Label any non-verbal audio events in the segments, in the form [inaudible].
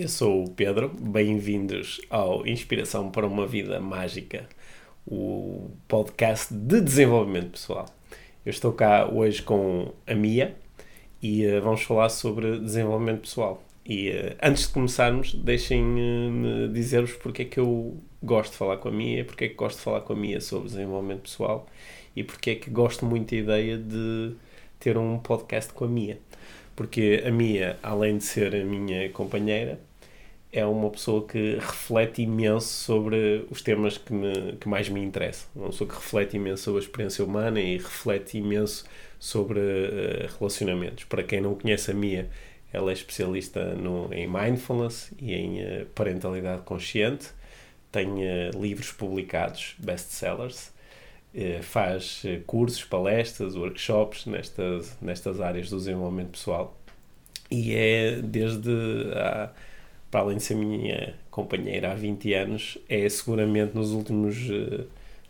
eu sou o Pedro. Bem-vindos ao Inspiração para uma Vida Mágica, o podcast de desenvolvimento pessoal. Eu estou cá hoje com a Mia e uh, vamos falar sobre desenvolvimento pessoal. E uh, antes de começarmos, deixem-me dizer-vos porque é que eu gosto de falar com a Mia, porque é que gosto de falar com a Mia sobre desenvolvimento pessoal e porque é que gosto muito da ideia de ter um podcast com a Mia porque a Mia, além de ser a minha companheira, é uma pessoa que reflete imenso sobre os temas que, me, que mais me interessam. Uma pessoa que reflete imenso sobre a experiência humana e reflete imenso sobre uh, relacionamentos. Para quem não conhece a Mia, ela é especialista no, em mindfulness e em uh, parentalidade consciente. Tem uh, livros publicados, best-sellers. Faz cursos, palestras, workshops nestas, nestas áreas do desenvolvimento pessoal e é desde para além de ser minha companheira há 20 anos, é seguramente nos últimos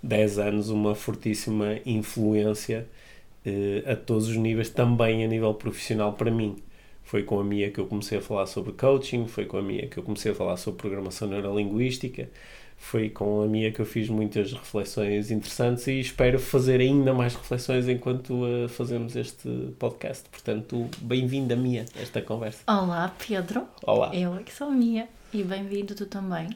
10 eh, anos uma fortíssima influência a todos os níveis, também a nível profissional para mim. Foi com a Mia que eu comecei a falar sobre coaching, foi com a Mia que eu comecei a falar sobre programação neurolinguística, foi com a minha que eu fiz muitas reflexões interessantes e espero fazer ainda mais reflexões enquanto uh, fazemos este podcast. Portanto, bem-vinda, Mia, a esta conversa. Olá, Pedro. Olá. Eu é que sou a Mia e bem-vindo tu também.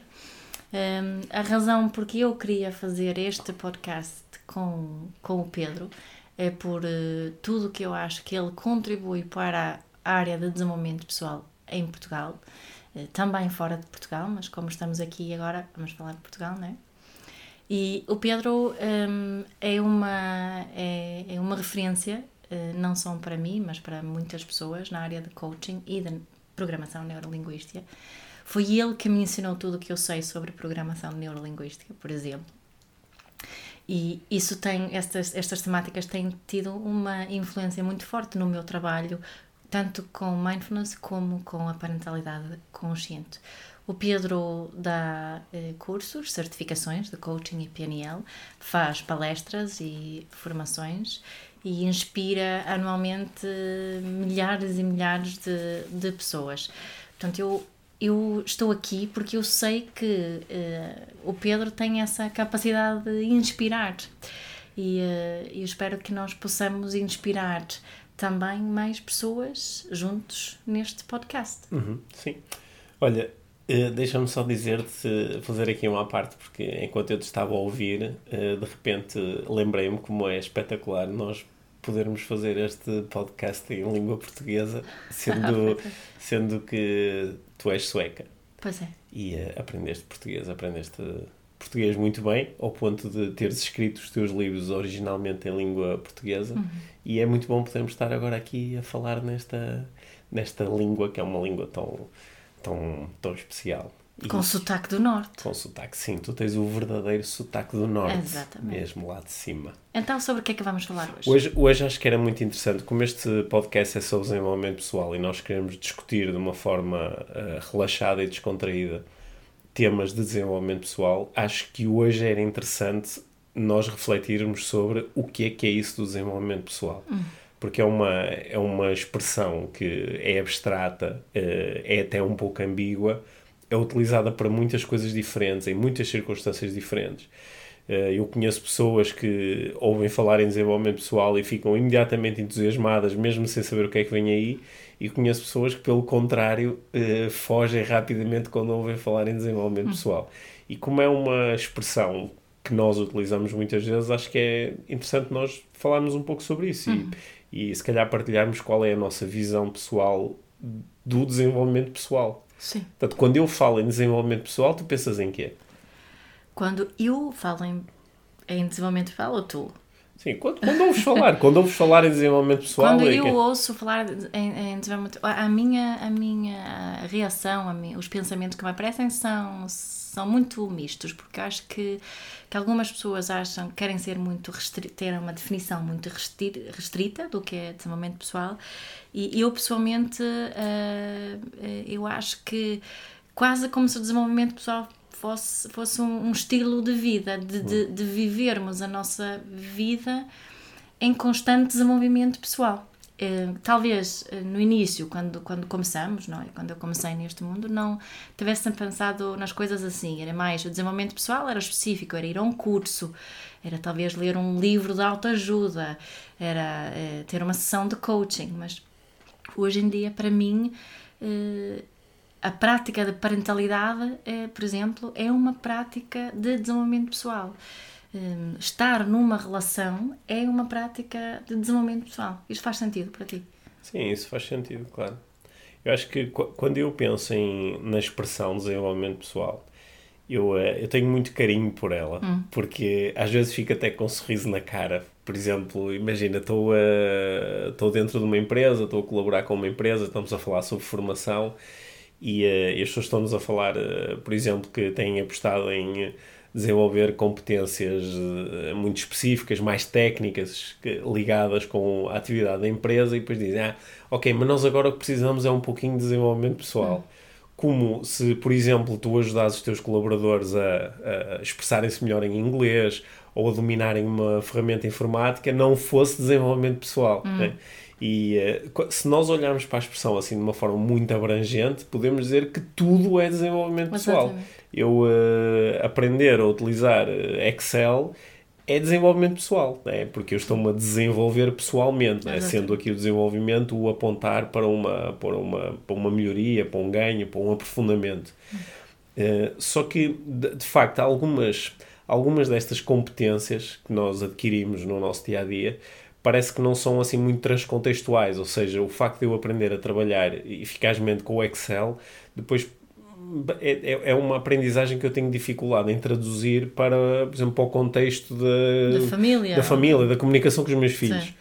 Um, a razão porque eu queria fazer este podcast com, com o Pedro é por uh, tudo que eu acho que ele contribui para a área de desenvolvimento pessoal em Portugal também fora de Portugal, mas como estamos aqui agora, vamos falar de Portugal, não é? E o Pedro um, é, uma, é, é, uma referência, uh, não só para mim, mas para muitas pessoas na área de coaching e de programação neurolinguística. Foi ele que me ensinou tudo o que eu sei sobre programação neurolinguística, por exemplo. E isso tem, estas, estas temáticas têm tido uma influência muito forte no meu trabalho tanto com mindfulness como com a parentalidade consciente. O Pedro dá eh, cursos, certificações de coaching e PNL, faz palestras e formações e inspira anualmente milhares e milhares de, de pessoas. Portanto, eu, eu estou aqui porque eu sei que eh, o Pedro tem essa capacidade de inspirar e eh, eu espero que nós possamos inspirar também mais pessoas juntos neste podcast. Uhum, sim. Olha, uh, deixa-me só dizer-te, fazer aqui uma parte, porque enquanto eu te estava a ouvir, uh, de repente lembrei-me como é espetacular nós podermos fazer este podcast em língua portuguesa, sendo, [laughs] sendo que tu és sueca. Pois é. E uh, aprendeste português, aprendeste português muito bem, ao ponto de teres escrito os teus livros originalmente em língua portuguesa. Uhum. E é muito bom podermos estar agora aqui a falar nesta, nesta língua, que é uma língua tão, tão, tão especial. E com sotaque do norte. Com sotaque, sim. Tu tens o verdadeiro sotaque do norte. Exatamente. Mesmo lá de cima. Então, sobre o que é que vamos falar hoje? Hoje, hoje acho que era muito interessante, como este podcast é sobre desenvolvimento pessoal e nós queremos discutir de uma forma uh, relaxada e descontraída temas de desenvolvimento pessoal, acho que hoje era interessante nós refletirmos sobre o que é que é isso do desenvolvimento pessoal. Hum. Porque é uma, é uma expressão que é abstrata, eh, é até um pouco ambígua, é utilizada para muitas coisas diferentes, em muitas circunstâncias diferentes. Eh, eu conheço pessoas que ouvem falar em desenvolvimento pessoal e ficam imediatamente entusiasmadas, mesmo sem saber o que é que vem aí, e conheço pessoas que, pelo contrário, eh, fogem rapidamente quando ouvem falar em desenvolvimento hum. pessoal. E como é uma expressão que nós utilizamos muitas vezes, acho que é interessante nós falarmos um pouco sobre isso uhum. e, e se calhar partilharmos qual é a nossa visão pessoal do desenvolvimento pessoal. Sim. Portanto, quando eu falo em desenvolvimento pessoal, tu pensas em quê? Quando eu falo em, em desenvolvimento pessoal, ou tu? Sim, quando, quando ouves falar, [laughs] quando ouves falar em desenvolvimento pessoal... Quando é eu que... ouço falar em, em, desenvolvimento a minha, a minha reação, a minha, os pensamentos que me aparecem são, são muito mistos, porque acho que, que algumas pessoas acham que querem ser muito ter uma definição muito restrita do que é desenvolvimento pessoal, e eu pessoalmente uh, eu acho que quase como se o desenvolvimento pessoal fosse, fosse um, um estilo de vida, de, de, de vivermos a nossa vida em constante desenvolvimento pessoal. Uh, talvez uh, no início, quando, quando começamos, não é? quando eu comecei neste mundo, não tivesse pensado nas coisas assim. Era mais o desenvolvimento pessoal, era específico, era ir a um curso, era talvez ler um livro de autoajuda, era uh, ter uma sessão de coaching. Mas hoje em dia, para mim, a prática de parentalidade, por exemplo, é uma prática de desenvolvimento pessoal. Hum, estar numa relação é uma prática de desenvolvimento pessoal. Isto faz sentido para ti? Sim, isso faz sentido, claro. Eu acho que quando eu penso em, na expressão desenvolvimento pessoal, eu, eh, eu tenho muito carinho por ela, hum. porque às vezes fico até com um sorriso na cara. Por exemplo, imagina, estou, estou dentro de uma empresa, estou a colaborar com uma empresa, estamos a falar sobre formação e, uh, e as pessoas estão-nos a falar, uh, por exemplo, que têm apostado em desenvolver competências eh, muito específicas, mais técnicas, ligadas com a atividade da empresa, e depois dizem: Ah, ok, mas nós agora o que precisamos é um pouquinho de desenvolvimento pessoal. Como se, por exemplo, tu ajudas os teus colaboradores a, a expressarem-se melhor em inglês ou a dominarem uma ferramenta informática, não fosse desenvolvimento pessoal. Hum. Né? E uh, se nós olharmos para a expressão assim de uma forma muito abrangente, podemos dizer que tudo é desenvolvimento pessoal. Exatamente eu uh, aprender a utilizar eh, Excel é desenvolvimento pessoal, né? porque eu estou-me a desenvolver pessoalmente, né? sendo aqui o desenvolvimento o apontar para uma, para, uma, para uma melhoria, para um ganho, para um aprofundamento. Uh, só que, de, de, facto, algumas, algumas destas competências que nós adquirimos no nosso dia a dia parece que não são assim muito transcontextuais, ou seja, o facto de eu aprender a trabalhar eficazmente com o Excel, depois é, é, é uma aprendizagem que eu tenho dificuldade em traduzir para, por exemplo, para o contexto de, da família, da, família, da comunicação com os meus filhos. Sim.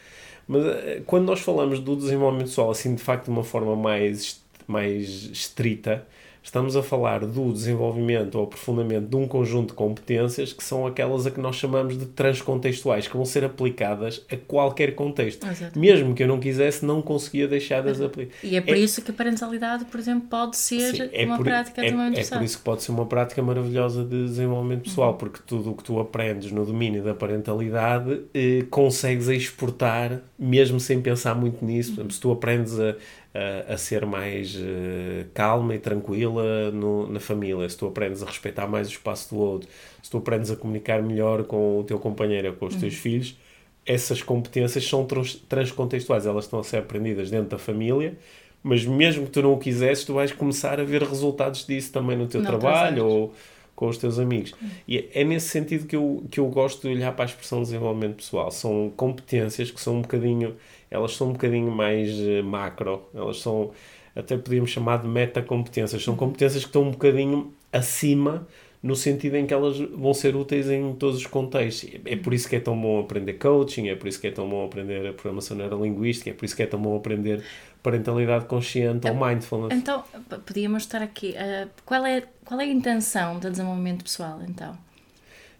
Mas eh, quando nós falamos do desenvolvimento pessoal, assim, de facto, de uma forma mais, mais estrita, estamos a falar do desenvolvimento ou aprofundamento de um conjunto de competências que são aquelas a que nós chamamos de transcontextuais, que vão ser aplicadas a qualquer contexto. Exato. Mesmo que eu não quisesse, não conseguia deixar de as aplicar. E é por é, isso que a parentalidade, por exemplo, pode ser sim, é uma por, prática é, de desenvolvimento é por isso que pode ser uma prática maravilhosa de desenvolvimento pessoal, uhum. porque tudo o que tu aprendes no domínio da parentalidade eh, consegues exportar, mesmo sem pensar muito nisso. Uhum. se tu aprendes a a, a ser mais uh, calma e tranquila no, na família, se tu aprendes a respeitar mais o espaço do outro, se tu aprendes a comunicar melhor com o teu companheiro ou com os teus uhum. filhos, essas competências são trans, transcontextuais, elas estão a ser aprendidas dentro da família, mas mesmo que tu não o quisesses, tu vais começar a ver resultados disso também no teu não trabalho ou com os teus amigos. E é, nesse sentido que eu, que eu gosto de olhar para a expressão de desenvolvimento pessoal. São competências que são um bocadinho elas são um bocadinho mais uh, macro, elas são, até podíamos chamar de metacompetências, são competências que estão um bocadinho acima no sentido em que elas vão ser úteis em todos os contextos. É por isso que é tão bom aprender coaching, é por isso que é tão bom aprender a programação neurolinguística, é por isso que é tão bom aprender parentalidade consciente ou mindfulness. Então, podíamos estar aqui. Uh, qual, é, qual é a intenção do desenvolvimento pessoal, então?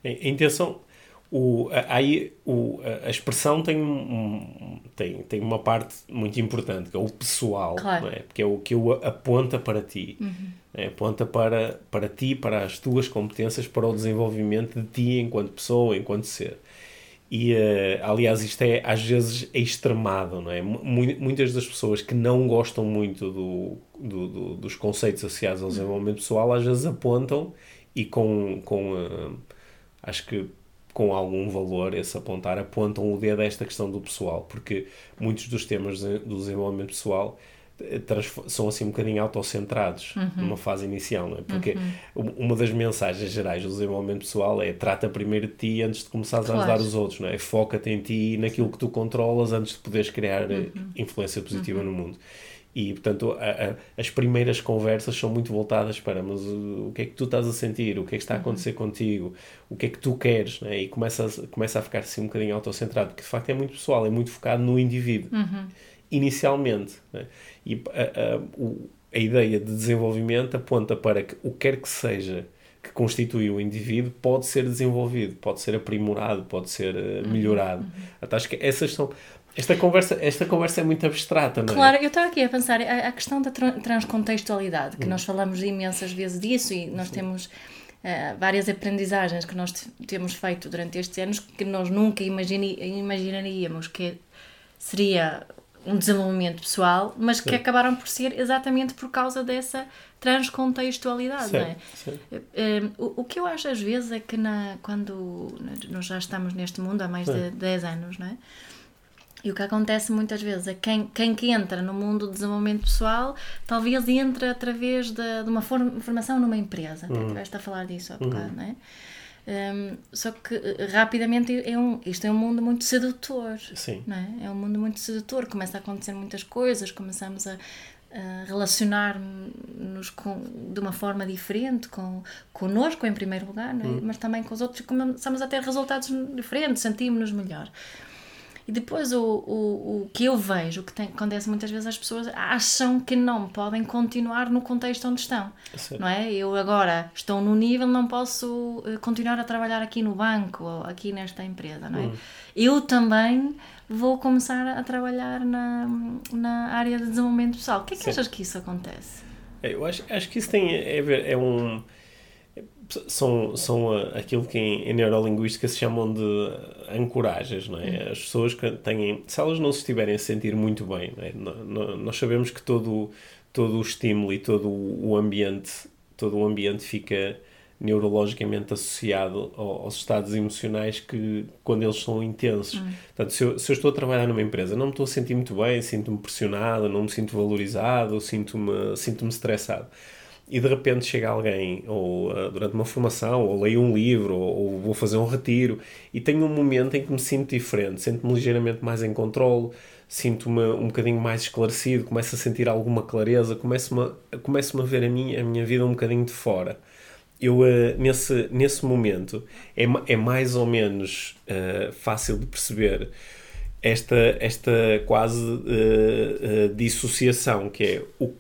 A intenção o, aí o, a expressão tem, um, tem, tem uma parte muito importante, que é o pessoal, claro. é? porque é o que o aponta para ti. Uhum. É? Aponta para, para ti, para as tuas competências, para o desenvolvimento de ti enquanto pessoa, enquanto ser. E, uh, aliás, isto é às vezes é extremado, não é? Muitas das pessoas que não gostam muito do, do, do dos conceitos associados ao desenvolvimento pessoal, às vezes apontam e com, com uh, acho que com algum valor esse apontar, apontam o dedo a esta questão do pessoal, porque muitos dos temas do desenvolvimento pessoal são assim um bocadinho autocentrados uhum. numa fase inicial, não é? Porque uhum. uma das mensagens gerais do desenvolvimento pessoal é trata primeiro de ti antes de começares claro. a ajudar os outros, não é? Foca-te em ti e naquilo que tu controlas antes de poderes criar eh, uhum. influência positiva uhum. no mundo. E, portanto, a, a, as primeiras conversas são muito voltadas para mas o, o, que é que tu estás a sentir, o que é que está a uhum. acontecer contigo, o que é que tu queres, né? e começa a, começa a ficar assim um bocadinho autocentrado, porque de facto é muito pessoal, é muito focado no indivíduo, uhum. Inicialmente. Né? E a, a, o, a ideia de desenvolvimento aponta para que o que quer que seja que constitui o indivíduo pode ser desenvolvido, pode ser aprimorado, pode ser uh, melhorado. Uhum. Então, acho que essas são. Esta conversa, esta conversa é muito abstrata, não é? Claro, eu estava aqui a pensar a, a questão da transcontextualidade, que uhum. nós falamos imensas vezes disso e nós Sim. temos uh, várias aprendizagens que nós temos feito durante estes anos que nós nunca imagine, imaginaríamos que seria um desenvolvimento pessoal, mas que Sim. acabaram por ser exatamente por causa dessa transcontextualidade, sim, é? Sim. Eh, o, o, que eu acho às vezes é que na, quando nós já estamos neste mundo há mais de 10 anos, não é? E o que acontece muitas vezes é quem, quem que entra no mundo do desenvolvimento pessoal talvez entre através de, de uma formação numa empresa. Uhum. Estiveste a falar disso há bocado, uhum. não é? Um, só que eh, rapidamente é um, isto é um mundo muito sedutor. Sim. Não é? é um mundo muito sedutor. Começa a acontecer muitas coisas, começamos a, a relacionar-nos de uma forma diferente com connosco, em primeiro lugar, é? uhum. mas também com os outros. Começamos a ter resultados diferentes, sentimos-nos melhor. E depois o, o, o que eu vejo, o que tem, acontece muitas vezes, as pessoas acham que não podem continuar no contexto onde estão. É não é? Eu agora estou no nível, não posso eh, continuar a trabalhar aqui no banco ou aqui nesta empresa, não é? Hum. Eu também vou começar a trabalhar na, na área de desenvolvimento pessoal. O que é que Sim. achas que isso acontece? É, eu acho, acho que isso tem a ver, é um são, são aquilo que em, em, neurolinguística se chamam de ancoragens, não é? Hum. As pessoas que têm, se elas não se estiverem a sentir muito bem, é? nós sabemos que todo, todo o estímulo e todo o ambiente, todo o ambiente fica neurologicamente associado aos estados emocionais que quando eles são intensos. Hum. Portanto, se eu, se eu, estou a trabalhar numa empresa, não me estou a sentir muito bem, sinto-me pressionado, não me sinto valorizado, sinto-me sinto-me estressado e de repente chega alguém, ou uh, durante uma formação, ou leio um livro, ou, ou, vou fazer um retiro, e tenho um momento em que me sinto diferente, sinto-me ligeiramente mais em controle, sinto-me um bocadinho mais esclarecido, começo a sentir alguma clareza, começo-me a, começo a ver a minha, a minha vida um bocadinho de fora. Eu, uh, nesse, nesse momento, é, é mais ou menos uh, fácil de perceber esta, esta quase dissociação, que é o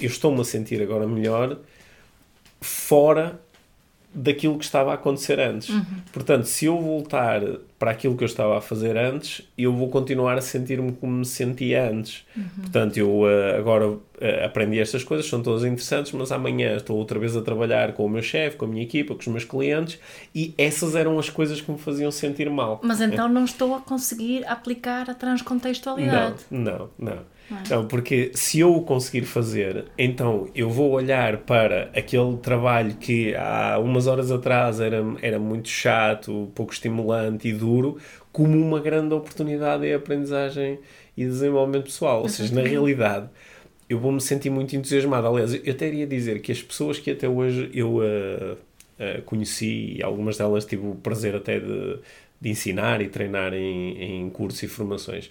eu estou-me a sentir agora melhor fora daquilo que estava a acontecer antes. Uhum. Portanto, se eu voltar para aquilo que eu estava a fazer antes, eu vou continuar a sentir-me como me sentia antes. Uhum. Portanto, eu uh, agora uh, aprendi estas coisas, são todas interessantes, mas amanhã estou outra vez a trabalhar com o meu chefe, com a minha equipa, com os meus clientes, e essas eram as coisas que me faziam sentir mal. Mas então é. não estou a conseguir aplicar a transcontextualidade. Não, não, não. Não, porque se eu o conseguir fazer, então eu vou olhar para aquele trabalho que há umas horas atrás era, era muito chato, pouco estimulante e duro, como uma grande oportunidade de aprendizagem e desenvolvimento pessoal. Ou seja, na realidade, eu vou me sentir muito entusiasmado. Aliás, eu até iria dizer que as pessoas que até hoje eu uh, uh, conheci, algumas delas tive o prazer até de, de ensinar e treinar em, em cursos e formações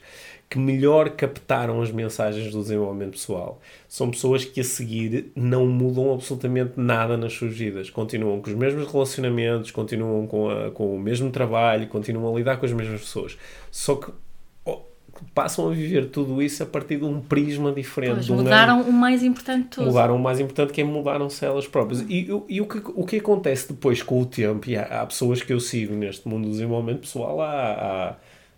que melhor captaram as mensagens do desenvolvimento pessoal. São pessoas que a seguir não mudam absolutamente nada nas suas vidas. Continuam com os mesmos relacionamentos, continuam com, a, com o mesmo trabalho, continuam a lidar com as mesmas pessoas. Só que passam a viver tudo isso a partir de um prisma diferente. Pois, mudaram um o mais importante de tudo. Mudaram o mais importante que é mudaram-se elas próprias. E, e, o, que, o que acontece depois com o tempo, e há, há pessoas que eu sigo neste mundo do desenvolvimento pessoal há, há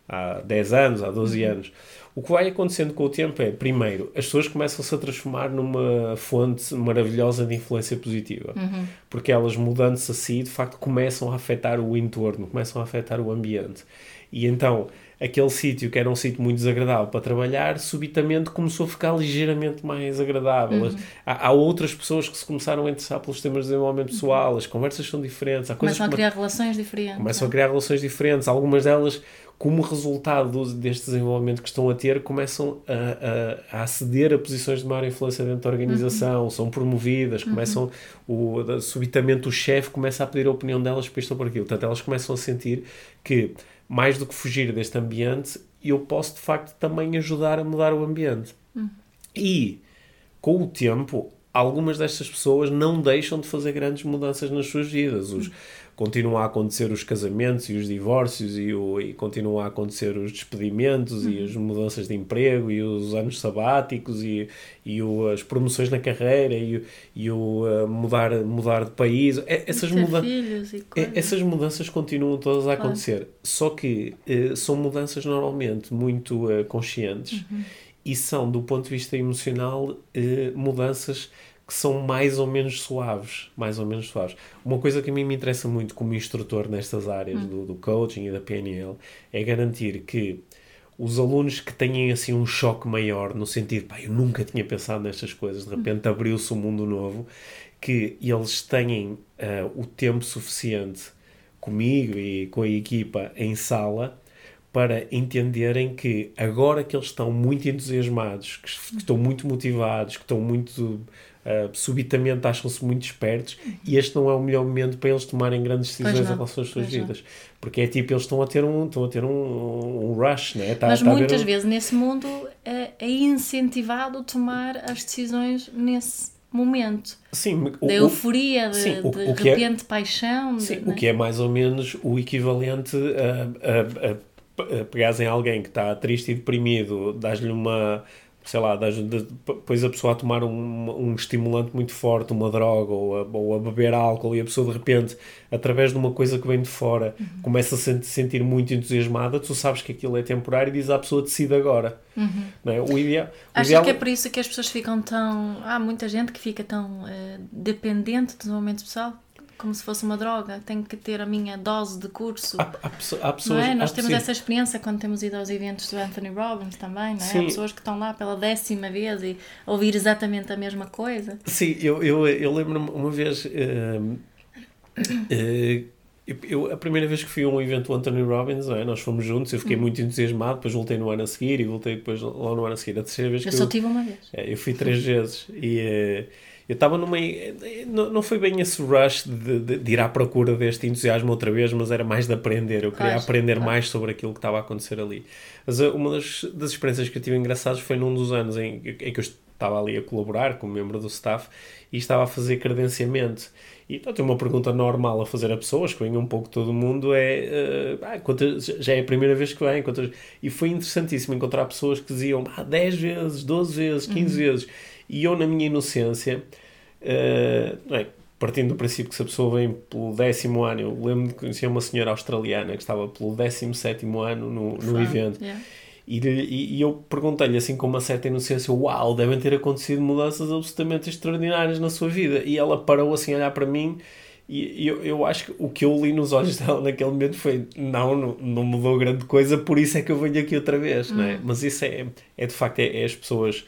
há 10 anos, há 12 uhum. anos. O que vai acontecendo com o tempo é, primeiro, as pessoas começam-se a transformar numa fonte maravilhosa de influência positiva. Uhum. Porque elas, mudando-se a si, de facto, começam a afetar o entorno, começam a afetar o ambiente. E então, aquele sítio que era um sítio muito desagradável para trabalhar, subitamente começou a ficar ligeiramente mais agradável. Uhum. Há, há, outras pessoas que se começaram a interessar pelos temas de desenvolvimento pessoal, as conversas são diferentes. Há começam a criar relações diferentes. Começam a criar relações diferentes. Algumas delas como resultado deste desenvolvimento que estão a ter, começam a, a, a aceder a posições de maior influência dentro da organização, uhum. são promovidas, uhum. começam, o, subitamente o chefe começa a pedir a opinião delas para isto ou por aquilo. Portanto, elas começam a sentir que, mais do que fugir deste ambiente, eu posso de facto também ajudar a mudar o ambiente. Uhum. E, com o tempo, algumas destas pessoas não deixam de fazer grandes mudanças nas suas vidas. Os, continuam a acontecer os casamentos e os divórcios e, o, e continuam a acontecer os despedimentos e as mudanças de emprego e os anos sabáticos e, e o, as promoções na carreira e, e o uh, mudar, mudar de país. É, essas, muda é, essas mudanças continuam todas a acontecer. Só que uh, são mudanças normalmente muito uh, conscientes uhum. e são, do ponto de vista emocional, mudanças que são mais ou menos suaves, mais ou menos suaves. Uma coisa que a mim me interessa muito como instrutor nestas áreas hum. do, do, coaching e da PNL é garantir que os alunos que têm assim um choque maior no sentido, pá, eu nunca tinha pensado nestas coisas, de hum. repente abriu-se um mundo novo, que eles tenham uh, o tempo suficiente comigo e com a equipa em sala para entenderem que agora que eles estão muito entusiasmados, que, que estão muito motivados, que estão muito uh, subitamente acham-se muito espertos e este não é o melhor momento para eles tomarem grandes decisões em relação às suas vidas. Não. Porque é tipo, eles estão a ter um, estão a ter um, um rush, né? Tá, Mas tá muitas um... vezes nesse mundo é, é incentivado tomar as decisões nesse momento. Sim, o, da euforia, de, sim, o, de o é- repente é, paixão. Sim, de, o né? que é mais ou menos o equivalente a, a, a, a pegares em alguém que está triste e deprimido, dás-lhe uma sei lá, depois a pessoa a tomar um, um estimulante muito forte, uma droga, ou a, ou a beber álcool, e a pessoa de repente, através de uma coisa que vem de fora, uhum. começa a se sentir muito entusiasmada, tu sabes que aquilo é temporário e diz à pessoa, decide agora. Uhum. Não é? o ideal, o Achas ideal... que é por isso que as pessoas ficam tão... Há muita gente que fica tão uh, dependente do momento pessoal? Como se fosse uma droga, tenho que ter a minha dose de curso. Há, há, há pessoas, não é? Nós temos essa experiência quando temos ido aos eventos do Anthony Robbins também, não é? Sim. Há pessoas que estão lá pela décima vez e ouvir exatamente a mesma coisa. Sim, eu, eu, eu lembro-me uma vez. Uh, uh, eu, a primeira vez que fui a um evento do Anthony Robbins, é? nós fomos juntos, eu fiquei hum. muito entusiasmado, depois voltei no ano a seguir e voltei depois lá no ano a seguir. A terceira vez eu que só eu, tive uma vez. É, eu fui três vezes e. Uh, eu estava numa. Não, não foi bem esse rush de, de, de, ir à procura deste entusiasmo outra vez, mas era mais de aprender. Eu queria claro, aprender claro. mais sobre aquilo que estava a acontecer ali. Mas uh, uma das, das experiências que eu tive engraçadas foi num dos anos em, em que eu estava ali a colaborar como membro do staff e estava a fazer credenciamento. E então, uma pergunta normal a fazer a pessoas que vêm um pouco todo mundo é uh, ah, quantas, já é a primeira vez que vêm quantas... e foi interessantíssimo encontrar pessoas que diziam ah, 10 vezes, 12 vezes, 15 uhum. vezes e eu, na minha inocência, uh, é, partindo do princípio que se a pessoa vem pelo décimo ano, eu lembro de conhecer uma senhora australiana que estava pelo décimo sétimo ano no, no evento. Yeah. E, e, e, eu perguntei-lhe assim com uma certa inocência: Uau, devem ter acontecido mudanças absolutamente extraordinárias na sua vida. E ela parou assim a olhar para mim. E eu, eu acho que o que eu li nos olhos dela naquele momento foi: Não, não, não mudou grande coisa, por isso é que eu venho aqui outra vez. Hum. Não é? Mas isso é, é de facto: é, é as pessoas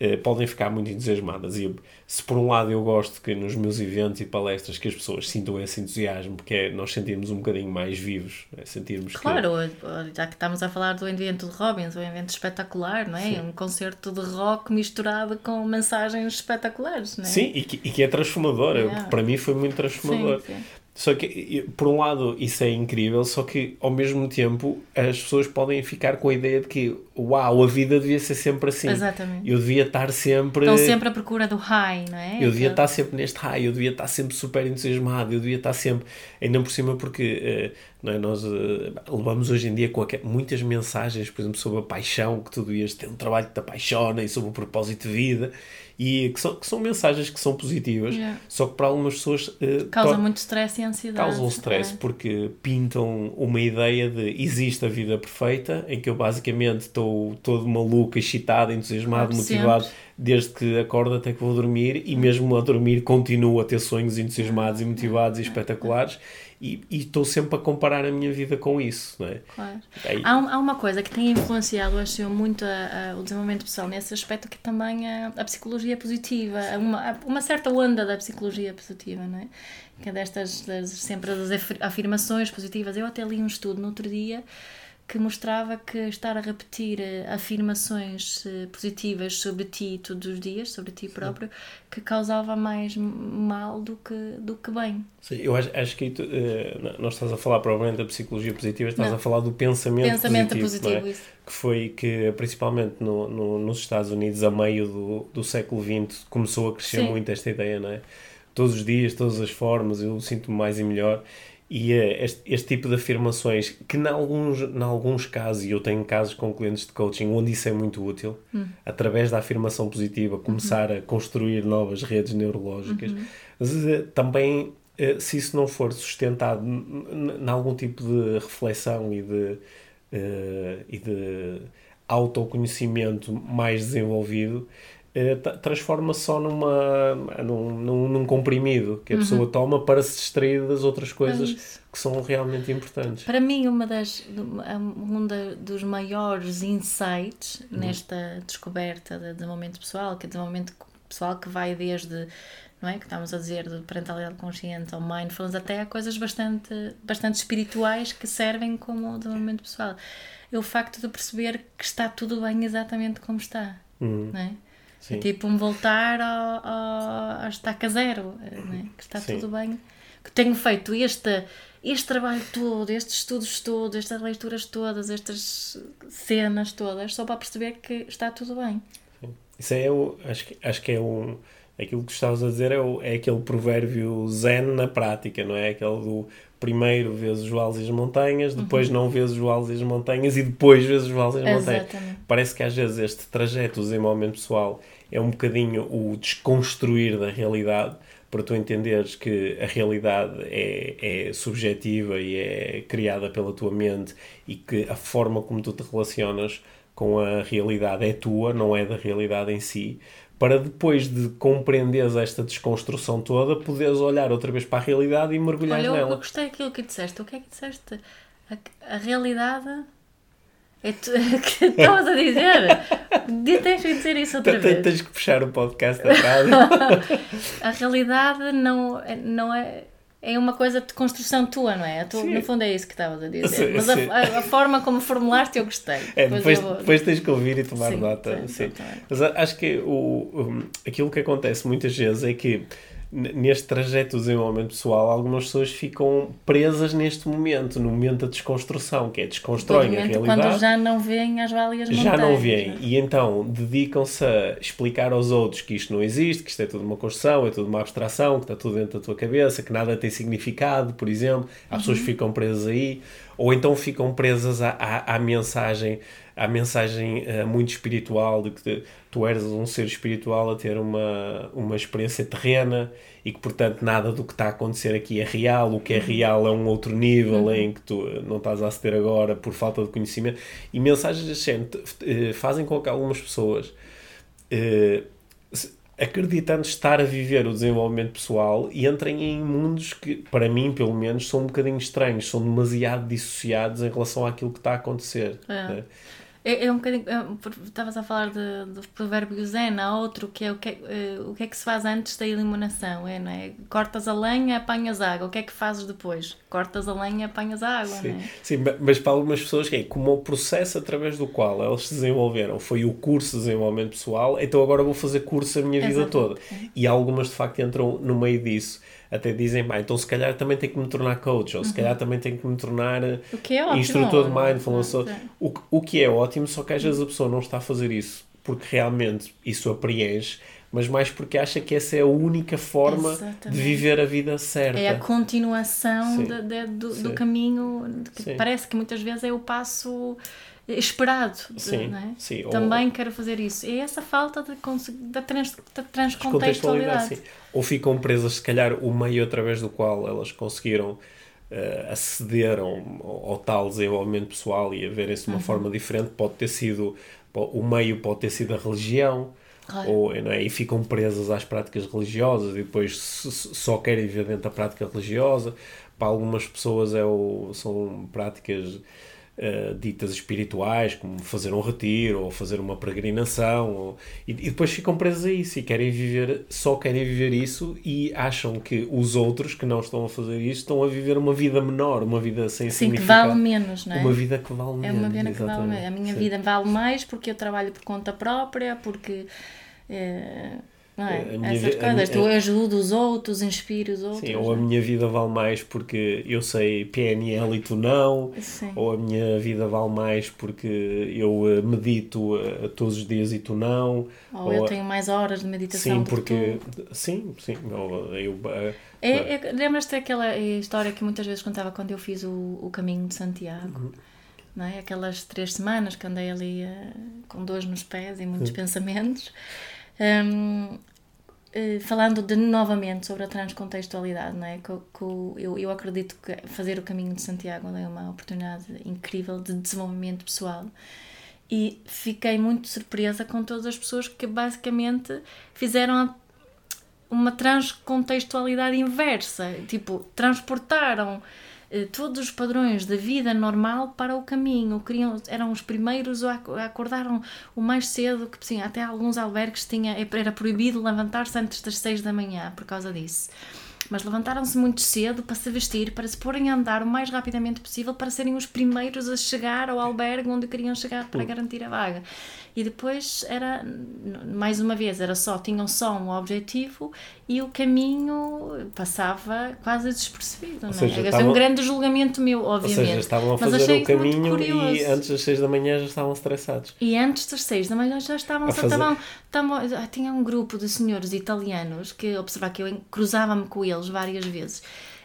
eh, podem ficar muito entusiasmadas. E se por um lado eu gosto que nos meus eventos e palestras que as pessoas sintam esse entusiasmo, porque é nós sentirmos um bocadinho mais vivos, é? sentirmos Claro, que... já que estamos a falar do evento de Robbins, um evento espetacular, não é? Sim. Um concerto de rock misturado com mensagens espetaculares, não é? Sim, e que, e que é transformador. Yeah. Para mim foi muito transformador. Sim, sim. Só que, por um lado, isso é incrível, só que ao mesmo tempo as pessoas podem ficar com a ideia de que, uau, a vida devia ser sempre assim. Exatamente. Eu devia estar sempre. Estão sempre à procura do high, não é? Eu devia estar sempre neste high, eu devia estar sempre super entusiasmado, eu devia estar sempre. Ainda por cima, porque uh, não é? nós uh, levamos hoje em dia com muitas mensagens, por exemplo, sobre a paixão, que tu devias ter um trabalho que te apaixona e sobre o propósito de vida e que são, que são mensagens que são positivas, yeah. só que para algumas pessoas uh, causa muito stress e ansiedade. Causam stress é? porque pintam uma ideia de existe a vida perfeita, em que eu basicamente estou todo maluco, excitado, entusiasmado, motivado desde que acordo até que vou dormir e mesmo a dormir continuo a ter sonhos entusiasmados e motivados e espetaculares e, estou sempre a comparar a minha vida com isso, não é? Claro. Aí... Há, há, uma coisa que tem influenciado, acho eu, muito a, a, o desenvolvimento pessoal nesse aspecto que também a, a psicologia positiva, uma, uma certa onda da psicologia positiva, não é? Que é destas, das, sempre das afirmações positivas. Eu até li um estudo no outro dia que mostrava que estar a repetir eh, afirmações eh, positivas sobre ti todos os dias, sobre ti próprio, Sim. que causava mais mal do que, do que bem. Sim, eu acho, acho que tu, uh, não estás a falar provavelmente da psicologia positiva, estás não. a falar do pensamento, pensamento positivo, positivo é? que foi que principalmente no, no, nos Estados Unidos a meio do, do século XX começou a crescer Sim. muito esta ideia, não é? Todos os dias, todas as formas, eu sinto-me mais e melhor E uh, este, este, tipo de afirmações, que em alguns, em alguns casos, e eu tenho casos com clientes de coaching onde isso é muito útil, hum. através da afirmação positiva, começar uhum. a construir novas redes neurológicas, uhum. mas uh, também, uh, se isso não for sustentado em algum tipo de reflexão e de, e de autoconhecimento mais desenvolvido, eh, transforma só numa, num, num, num, comprimido que a uhum. pessoa toma para se distrair das outras coisas é que são realmente importantes. Para mim, uma das, um dos maiores insights uhum. nesta descoberta de desenvolvimento pessoal, que é desenvolvimento pessoal que vai desde não é? Que estamos a dizer de parentalidade consciente ou mindfulness até a coisas bastante, bastante espirituais que servem como desenvolvimento pessoal. É o facto de perceber que está tudo bem exatamente como está, uhum. não é? Sim. É tipo um voltar ao, ao, ao estaca zero, né? que está Sim. tudo bem. Que tenho feito este, este trabalho todo, estes estudos todos, estas leituras todas, estas cenas todas, só para perceber que está tudo bem. Sim. Isso é o, acho, que, acho que é um. Aquilo que estavas a dizer é, o, é aquele provérbio zen na prática, não é? Aquele do primeiro vês os vales e as montanhas, depois uhum. não vês os vales e as montanhas e depois vês os vales e as montanhas. Parece que às vezes este trajeto, o desenvolvimento pessoal, é um bocadinho o desconstruir da realidade para tu entenderes que a realidade é, é subjetiva e é criada pela tua mente e que a forma como tu te relacionas com a realidade é tua, não é da realidade em si, para depois de compreenderes esta desconstrução toda, poderes olhar outra vez para a realidade e mergulhar nela. Olha, eu gostei daquilo que disseste. O que é que disseste? A, a realidade... É tu, [laughs] que estavas a dizer? Tens que dizer isso outra vez. Tens que puxar o podcast atrás. [laughs] [laughs] a realidade não, é, não é é uma coisa de construção tua, não é? Tu, no fundo é isso que estavas a dizer. Sim, Mas a, a, a, forma como formulaste eu gostei. É, depois, depois, depois, tens que ouvir e tomar sim, nota. Sim. Mas acho que o, o, aquilo que acontece muitas vezes é que neste trajeto do desenvolvimento pessoal, algumas pessoas ficam presas neste momento, no momento da desconstrução, que é desconstroem a realidade. Quando já não veem as válias Já não veem. E então dedicam-se a explicar aos outros que isto não existe, que isto é tudo uma construção, é tudo uma abstração, que está tudo dentro da tua cabeça, que nada tem significado, por exemplo. As uhum. pessoas ficam presas aí. Ou então ficam presas à, à, à mensagem à mensagem uh, muito espiritual de que tu eres um ser espiritual a ter uma, uma experiência terrena e que, portanto, nada do que está a acontecer aqui é real. O que é uhum. real é um outro nível uhum. em que tu eh, não estás a aceder agora por falta de conhecimento. E mensagens desse uh, fazem com que algumas pessoas. Uh, acreditando estar a viver o desenvolvimento pessoal e entrem em mundos que, para mim, pelo menos, são um bocadinho estranhos, são demasiado dissociados em relação àquilo que está a acontecer. É. Né? É, é um bocadinho. É, estavas a falar de, do provérbio Zen, há outro que é o que, é, o que é que se faz antes da eliminação, é, não é? Cortas a lenha, apanhas água. O que é que fazes depois? Cortas a lenha, apanhas água, sim, é? Sim, mas para algumas pessoas, é como o processo através do qual elas se desenvolveram foi o curso de desenvolvimento pessoal, então agora vou fazer curso a minha vida toda. E algumas de facto entram no meio disso até dizem, pá, então se calhar também tenho que me tornar coach, ou se calhar uhum. também tenho que me tornar é instrutor de mindfulness. É? O, o que é ótimo, só que às vezes a pessoa não está a fazer isso porque realmente isso a preenche, mas mais porque acha que essa é a única forma Exatamente. de viver a vida certa. É a continuação de, de, do, do, caminho, que parece que muitas vezes é o passo esperado. Sim, é? sim. Também ou, quero fazer isso. É essa falta de, de, trans, de transcontextualidade. Sim. Ou ficam presas, se calhar, o meio através do qual elas conseguiram uh, aceder ao, ao, tal desenvolvimento pessoal e a verem-se de uma uhum. forma diferente. Pode ter sido, o meio pode ter sido a religião. Claro. Ou, não é? E ficam presas às práticas religiosas e depois só querem viver dentro da prática religiosa. Para algumas pessoas é o, são práticas uh, ditas espirituais, como fazer um retiro ou fazer uma peregrinação, ou, e, e, depois ficam presos a isso e querem viver, só querem viver isso e acham que os outros que não estão a fazer isso estão a viver uma vida menor, uma vida sem Sim, significado. que vale menos, não é? Uma vida que vale menos. É uma vida que vale menos. A minha Sim. vida vale mais porque eu trabalho por conta própria, porque. Eh, Não é? A minha Essas a coisas. Tu ajudas os outros, inspira os outros. Sim, ou a é? minha vida vale mais porque eu sei PNL e tu não, Sim. ou a minha vida vale mais porque eu eh, medito eh, todos os dias e tu não. Ou eu tenho mais horas de meditação Sim, porque. Sim, sim. ou eu, eh, É, é, Lembras-te daquela história que muitas vezes contava quando eu fiz o, o caminho de Santiago? Uhum. Não é? Aquelas três semanas que andei ali eh, com dores nos pés e muitos pensamentos. Hum, eh, falando de novamente sobre a transcontextualidade, não é? Eu- eu- acredito que fazer o caminho de Santiago é uma oportunidade incrível de desenvolvimento pessoal e fiquei muito surpresa com todas as pessoas que basicamente fizeram uma transcontextualidade inversa, tipo, transportaram todos os padrões da vida normal para o caminho, queriam, eram os primeiros a ac- acordaram o mais cedo, que sim, até alguns albergues tinha, era proibido levantar-se antes das seis da manhã por causa disso. Mas levantaram-se muito cedo para se vestir, para se porem a andar o mais rapidamente possível, para serem os primeiros a chegar ao albergue onde queriam chegar para garantir a vaga. E depois era, mais uma vez, era só, tinham só um objetivo e o caminho passava quase despercebido. Não é? seja, é estavam- um grande julgamento meu, ou obviamente. seja, estavam a Mas fazer achei o caminho e antes das 6 da manhã já estavam estressados. E antes das seis da manhã já estavam, A só fazer- estavam, estavam ah, tinha um grupo de senhores italianos que observar que eu cruzava-me com eles várias vezes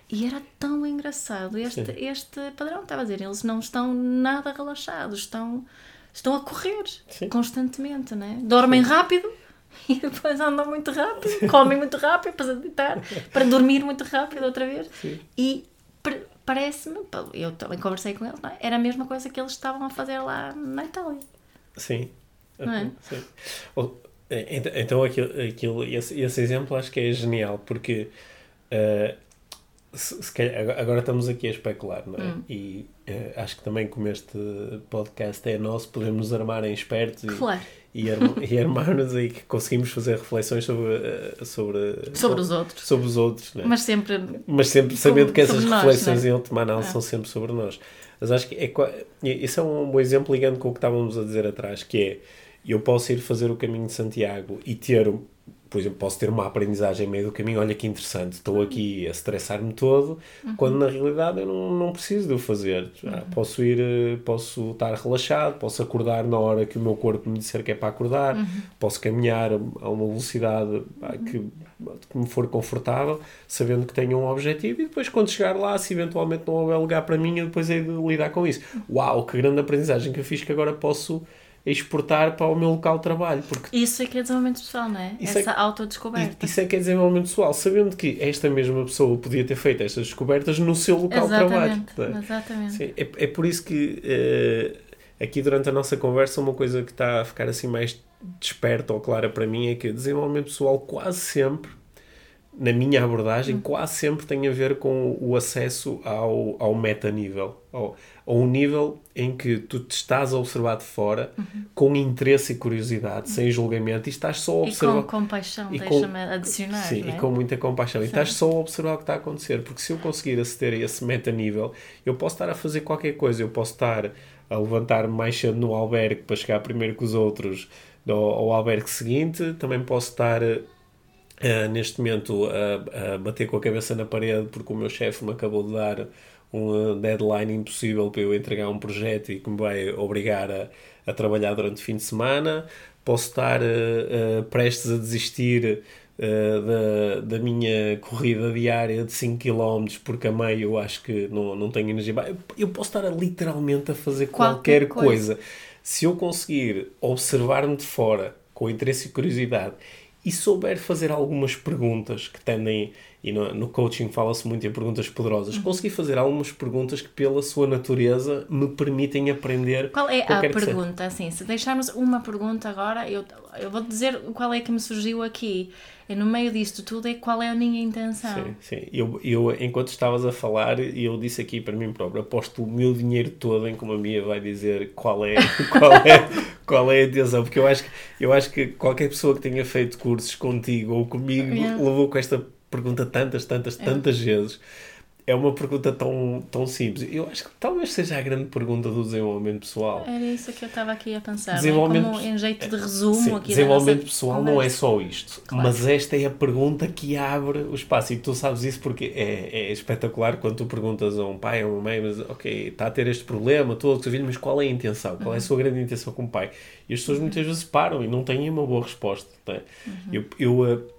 e era tão engraçado este, Sim. este padrão estava a dizer, eles não estão nada relaxados, estão, estão a correr Sim. constantemente, né? dormem rápido [laughs] e depois andam muito rápido, comem muito rápido para deitar, para dormir muito rápido outra vez Sim. e pa- parece-me, eu também conversei com eles, é? era a mesma coisa que eles estavam a fazer lá na Itália. Sim. Não é? Sim. Eh, ent- Então, aquilo, aquilo, esse, esse exemplo acho que é genial, porque eh, se- se calhar- agora- estamos aqui a especular, não é? Hum. E eh, acho que também, como este podcast é nosso, podemos nos armar em espertos e, Claro. e, [laughs] e armar-nos aí que conseguimos fazer reflexões sobre, eh, sobre, Sobre os outros. sobre os outros, é? Mas sempre. Mas sempre sabendo que essas nós, reflexões é? em última análise Ah. são sempre sobre nós. Mas acho que é, isso é um bom exemplo ligando com o que estávamos a dizer atrás, que é eu posso ir fazer o caminho de Santiago e ter, por exemplo, posso ter uma aprendizagem em meio do caminho, olha que interessante, estou aqui a estressar-me todo, Uhum. quando na realidade eu não, não preciso de o fazer. Ah, Posso ir, eh, posso estar relaxado, posso acordar na hora que o meu corpo me disser que é para acordar, Uhum. posso caminhar a uma velocidade pá, que, que me for confortável, sabendo que tenho um objetivo e depois quando chegar lá, se eventualmente não houver lugar para mim, eu depois hei de lidar com isso. Uau, que grande aprendizagem que eu fiz que agora posso exportar para o meu local de trabalho, porque Isso é que é desenvolvimento pessoal, não é? Isso é Essa que- autodescoberta. isso é que é desenvolvimento pessoal, sabendo que esta mesma pessoa podia ter feito estas descobertas no seu local de trabalho. Exatamente. é? Exatamente. Sim, é, é por isso que eh, aqui durante a nossa conversa uma coisa que está a ficar assim mais desperta ou clara para mim é que desenvolvimento pessoal quase sempre, na minha abordagem, quase sempre tem a ver com o acesso ao, ao metanível, ao, a um nível em que tu te estás a observar de fora com interesse e curiosidade, sem julgamento, e estás só a E com observar. compaixão, E com- deixa-me adicionar. Sim, não é? e com muita compaixão. E estás só a observar o que está a acontecer. Porque se eu conseguir aceder a esse metanível, eu posso estar a fazer qualquer coisa. Eu posso estar a levantar-me mais cedo no albergue para chegar primeiro que os outros ao, ao albergue seguinte. Também posso estar, eh, neste momento, a, a bater com a cabeça na parede porque o meu chefe me acabou de dar um deadline impossível para eu entregar um projeto e que me vai obrigar a, a trabalhar durante o fim de semana. Posso estar eh, eh, prestes a desistir eh, da, da minha corrida diária de 5 km porque a meio eu acho que não, não tenho energia. Eu- posso estar a, literalmente a fazer Qualquer qualquer, coisa. Se eu conseguir observar-me de fora com interesse e curiosidade e souber fazer algumas perguntas que tendem, e no, no coaching fala-se muito em perguntas Uhum. poderosas, conseguir fazer algumas perguntas que, pela sua natureza, me permitem aprender. Qual é a pergunta? Assim, se deixarmos uma pergunta agora, eu, eu vou dizer qual é que me surgiu aqui. E no meio disto tudo é qual é a minha intenção. Sim, sim. Eu, eu, enquanto estavas a falar, eu disse aqui para mim próprio, aposto o meu dinheiro todo em como a Mia vai dizer qual é, [laughs] qual é, qual é a intenção, porque eu acho, que, eu acho que qualquer pessoa que tenha feito cursos contigo ou comigo Yeah. levou com esta pergunta tantas, tantas, tantas vezes. é uma pergunta tão, tão simples. Eu acho que talvez seja a grande pergunta do desenvolvimento pessoal. Era isso que eu estava aqui a pensar. Desenvolvimento, Como em jeito de resumo sim, aqui Desenvolvimento pessoal conversa. não é só isto. Claro. Mas esta é a pergunta que abre o espaço. E tu sabes isso porque é, é espetacular quando tu perguntas a um pai ou uma mãe, mas ok, está a ter este problema, todo seu filho, mas qual é a intenção? Qual é a sua grande intenção como pai? E as pessoas muitas vezes param e não têm uma boa resposta. É? Uhum. Eu, eu eh,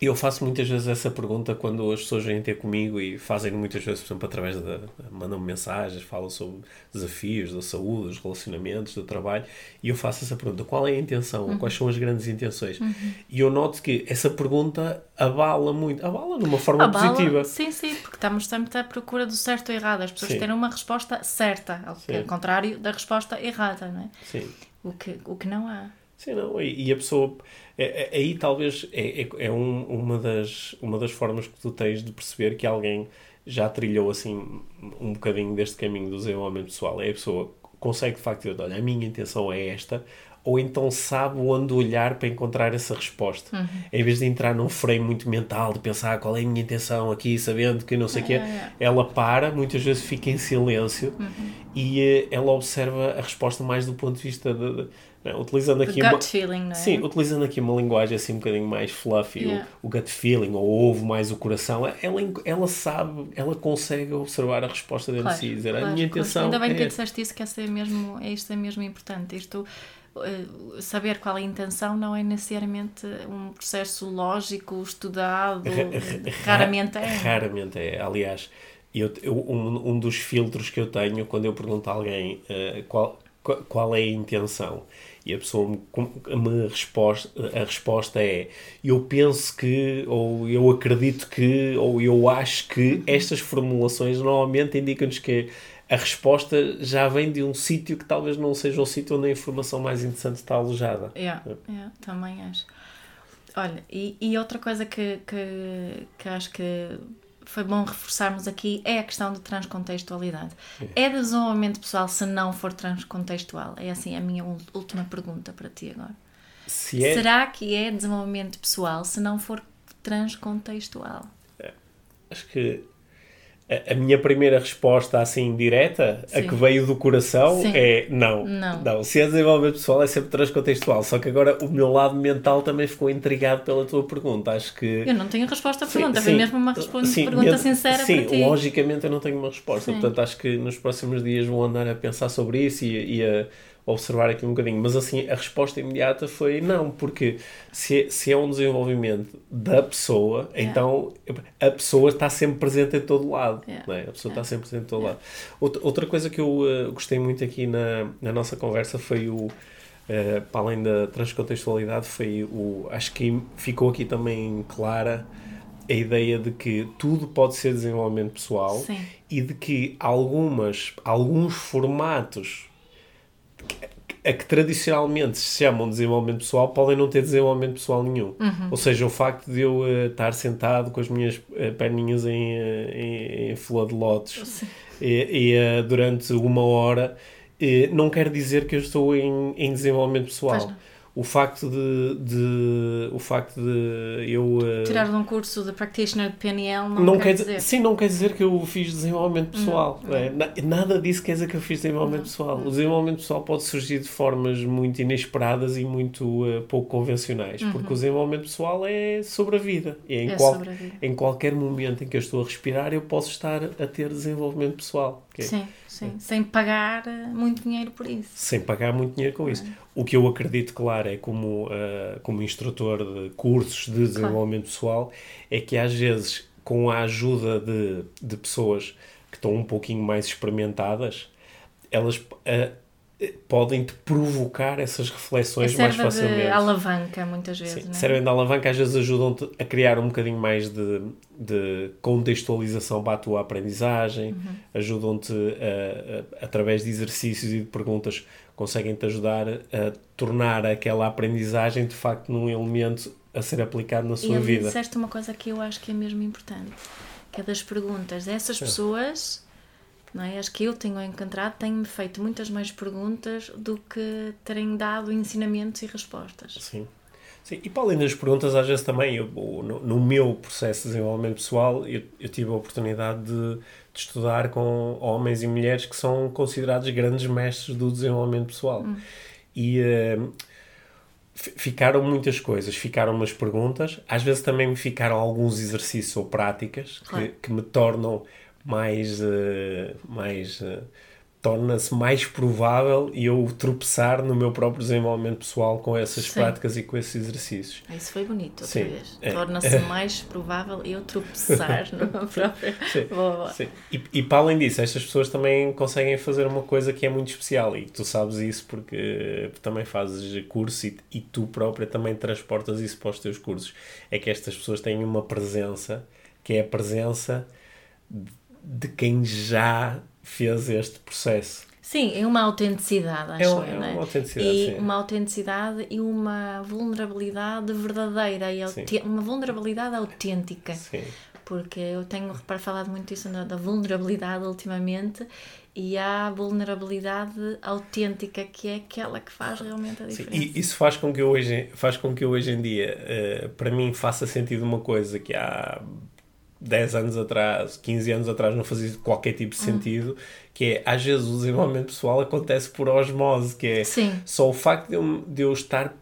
eu faço muitas vezes essa pergunta quando as pessoas vêm ter comigo e fazem muitas vezes, por exemplo, através da. mandam-me mensagens, falam sobre desafios da saúde, dos relacionamentos, do trabalho, e eu faço essa pergunta: qual é a intenção? Uhum. Quais são as grandes intenções? Uhum. E eu noto que essa pergunta abala muito, abala de uma forma abala, positiva. Sim, sim, porque estamos sempre à procura do certo ou errado. As pessoas sim. terem uma resposta certa, ao, é contrário da resposta errada, não é? Sim. O que, o que não há. Sim, não, e, e a pessoa. É, é, aí talvez é, é, é um, uma, das, uma das formas que tu tens de perceber que alguém já trilhou assim um bocadinho deste caminho do desenvolvimento pessoal. É a pessoa consegue de facto dizer, olha, a minha intenção é esta, ou então sabe onde olhar para encontrar essa resposta. Uhum. Em vez de entrar num freio muito mental, de pensar qual é a minha intenção aqui, sabendo que não sei o é, quê, é, é. ela para, muitas vezes fica em silêncio uhum. e uh, ela observa a resposta mais do ponto de vista de, de não, utilizando aqui gut uma, feeling, não é? Sim, utilizando aqui uma linguagem assim um bocadinho mais fluffy, yeah. o, o, gut feeling, ou ouve mais o coração, ela, ela sabe, ela consegue observar a resposta dentro claro, de si dizer claro, a minha intenção. Ainda bem é que disseste isso, que essa é mesmo, é isto é mesmo importante. Isto, uh, saber qual é a intenção não é necessariamente um processo lógico, estudado, raramente é. Raramente é. Aliás, eu, eu, um, um dos filtros que eu tenho quando eu pergunto a alguém uh, qual, qual é a intenção e a pessoa me, me resposta, a resposta é eu penso que, ou eu acredito que, ou eu acho que, estas formulações normalmente indicam-nos que a resposta já vem de um sítio que talvez não seja o sítio onde a informação mais interessante está alojada. Yeah, yeah, também acho. Olha, e, e outra coisa que, que, que acho que foi bom reforçarmos aqui é a questão de transcontextualidade. É. é desenvolvimento pessoal se não for transcontextual? É assim a minha última pergunta para ti agora. Se é... Será que é desenvolvimento pessoal se não for transcontextual? É. Acho que a, minha primeira resposta assim direta, Sim. a que veio do coração, Sim. é não, não. Não. Se é desenvolvimento pessoal é sempre transcontextual. Só que agora o meu lado mental também ficou intrigado pela tua pergunta. Acho que. Eu não tenho resposta à pergunta, foi mesmo uma resposta, sim, pergunta sincera sim. Sim, logicamente eu não tenho uma resposta. Portanto, acho que nos próximos dias vou andar a pensar sobre isso e, e a observar aqui um bocadinho. Mas assim, a resposta imediata foi não, porque se é, se é um desenvolvimento da pessoa, yeah. então a pessoa está sempre presente em todo lado. Yeah. É? A pessoa yeah. está sempre presente em todo lado. Outra, outra coisa que eu uh, gostei muito aqui na, na nossa conversa foi o. Uh, para além da transcontextualidade, foi o. Acho que ficou aqui também clara a ideia de que tudo pode ser desenvolvimento pessoal Sim. e de que algumas, alguns formatos a que tradicionalmente se chamam desenvolvimento pessoal podem não ter desenvolvimento pessoal nenhum. Uhum. Ou seja, o facto de eu uh, estar sentado com as minhas uh, perninhas em, uh, em, em flor de lótus e, e durante uma hora não quer dizer que eu estou em, em desenvolvimento pessoal o facto de, de, o facto de eu uh, tirar de um curso de practitioner de PNL não, não quer, dizer. sim não quer dizer que eu fiz desenvolvimento pessoal não, é? nada disso quer dizer que eu fiz desenvolvimento pessoal. O desenvolvimento pessoal pode surgir de formas muito inesperadas e muito uh, pouco convencionais uhum. porque o desenvolvimento pessoal é sobre a vida. E em, é qual, vida. em qualquer momento em que eu estou a respirar eu posso estar a ter desenvolvimento pessoal sim Sim, sem pagar eh, muito dinheiro por isso. Sem pagar muito dinheiro com isso. O que eu acredito, claro, é como, uh, como instrutor de cursos de desenvolvimento claro. pessoal, é que às vezes, com a ajuda de, de pessoas que estão um pouquinho mais experimentadas, elas. Uh, podem te provocar essas reflexões mais facilmente. De alavanca, muitas vezes. Sim, é? servem de alavanca, às vezes ajudam-te a criar um bocadinho mais de, de contextualização para a tua aprendizagem, uhum. ajudam-te através de exercícios e de perguntas, conseguem-te ajudar a tornar aquela aprendizagem de facto num elemento a ser aplicado na sua e vida. E disseste uma coisa que eu acho que é mesmo importante, que é das perguntas. Essas pessoas não é? Acho que eu tenho encontrado, tenho-me feito muitas mais perguntas do que terem dado ensinamentos e respostas. Sim. Sim, e para além das perguntas, às vezes também, eu, no, no, meu processo de desenvolvimento pessoal, eu, eu tive a oportunidade de, de, estudar com homens e mulheres que são considerados grandes mestres do desenvolvimento pessoal. Hum. E uh, ficaram muitas coisas, ficaram umas perguntas, às vezes também me ficaram alguns exercícios ou práticas claro. que, que, me tornam mais. Uh, mais uh, torna-se mais provável eu tropeçar no meu próprio desenvolvimento pessoal com essas Sim. práticas e com esses exercícios. Isso foi bonito, outra Sim. vez. É. Torna-se [laughs] mais provável eu tropeçar [laughs] no meu próprio. Sim. Boa, boa. Sim. E, e para além disso, estas pessoas também conseguem fazer uma coisa que é muito especial e tu sabes isso porque também fazes curso e, e tu própria também transportas isso para os teus cursos. É que estas pessoas têm uma presença que é a presença de quem já fez este processo. Sim, é uma autenticidade, acho é, eu, é uma é? autenticidade, e sim. uma autenticidade e uma vulnerabilidade verdadeira e uma vulnerabilidade autêntica. Sim. Porque eu tenho falado muito isso da vulnerabilidade ultimamente e há a vulnerabilidade autêntica que é aquela que faz realmente a diferença. Sim, e isso faz com que hoje, faz com que hoje em dia, uh, para mim, faça sentido uma coisa que há 10 anos atrás, 15 anos atrás não fazia qualquer tipo de hum. sentido, uhum. que é às vezes o desenvolvimento pessoal acontece por osmose, que é Sim. só o facto de eu, de eu estar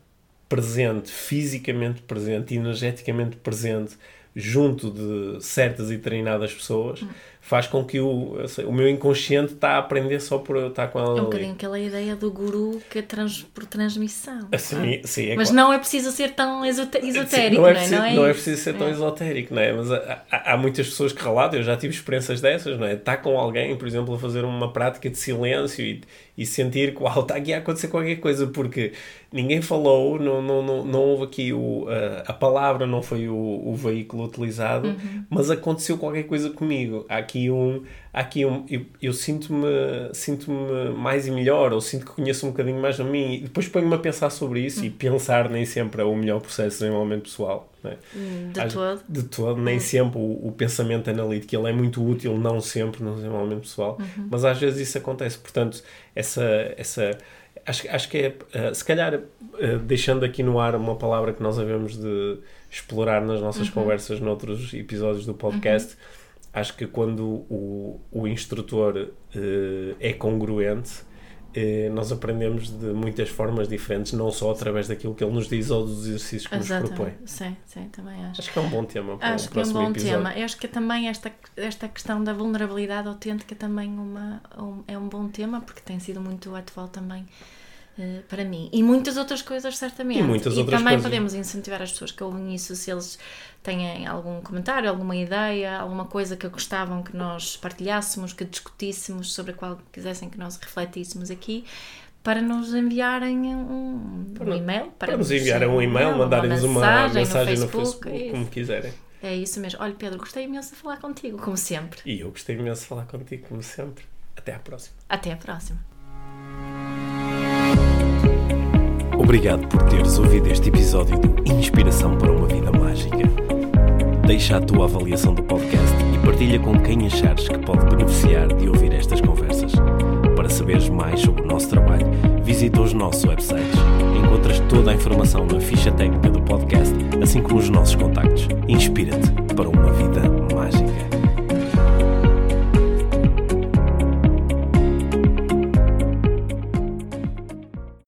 presente, fisicamente presente, energeticamente presente, junto de certas e treinadas pessoas. Faz com que o, o meu inconsciente está a aprender só por eu estar com ela. É um bocadinho aquela ideia do guru que é trans, por transmissão. Assim, sim, é Mas claro. não é preciso ser tão esotérico, sim, não, é preciso, não, é? não é preciso ser tão é. esotérico, não é? Mas há, há, muitas pessoas que relatam, eu já tive experiências dessas, não é? Estar com alguém, por exemplo, a fazer uma prática de silêncio e, e sentir que uau, está aqui a acontecer qualquer coisa, porque ninguém falou, não, não, não, não houve aqui o, a, a palavra, não foi o, o veículo utilizado, uhum. mas aconteceu qualquer coisa comigo. Há aqui um. Há aqui um eu, eu sinto-me sinto mais e melhor, ou sinto que conheço um bocadinho mais a mim, e depois ponho-me a pensar sobre isso, uhum. e pensar nem sempre é o melhor processo de desenvolvimento pessoal. É? De Às, todo. De todo, nem uhum. sempre o, o, pensamento analítico ele é muito útil, não sempre no desenvolvimento pessoal, uhum. mas às vezes isso acontece. Portanto, essa. essa acho, acho que é, uh, se calhar, uh, deixando aqui no ar uma palavra que nós havemos de explorar nas nossas uhum. conversas noutros episódios do podcast, uhum. acho que quando o, o instrutor uh, é congruente, nós aprendemos de muitas formas diferentes, não só através daquilo que ele nos diz ou dos exercícios que Exatamente. nos propõe. Sim, sim, também acho. Acho que é um bom tema para acho o próximo que é um bom episódio. tema. Eu acho que também esta, esta questão da vulnerabilidade autêntica também uma, um, é um bom tema, porque tem sido muito atual também Uh, para mim. E muitas outras coisas, certamente. E, muitas e outras também coisas. podemos incentivar as pessoas que ouvem isso, se eles têm algum comentário, alguma ideia, alguma coisa que gostavam que nós partilhássemos, que discutíssemos, sobre a qual quisessem que nós refletíssemos aqui, para nos enviarem um, para, um e-mail. Para, para nos enviarem um e-mail, mandarem-nos uma mensagem, mensagem no Facebook, no Facebook como quiserem. É isso mesmo. Olha, Pedro, gostei imenso de falar contigo, como sempre. E eu gostei imenso de falar contigo, como sempre. Até à próxima. Até à próxima. Obrigado por teres ouvido este episódio de Inspiração para uma Vida Mágica. Deixa a tua avaliação do podcast e partilha com quem achares que pode beneficiar de ouvir estas conversas. Para saberes mais sobre o nosso trabalho, visita os nossos websites. Encontras toda a informação na ficha técnica do podcast, assim como os nossos contactos. Inspira-te para uma vida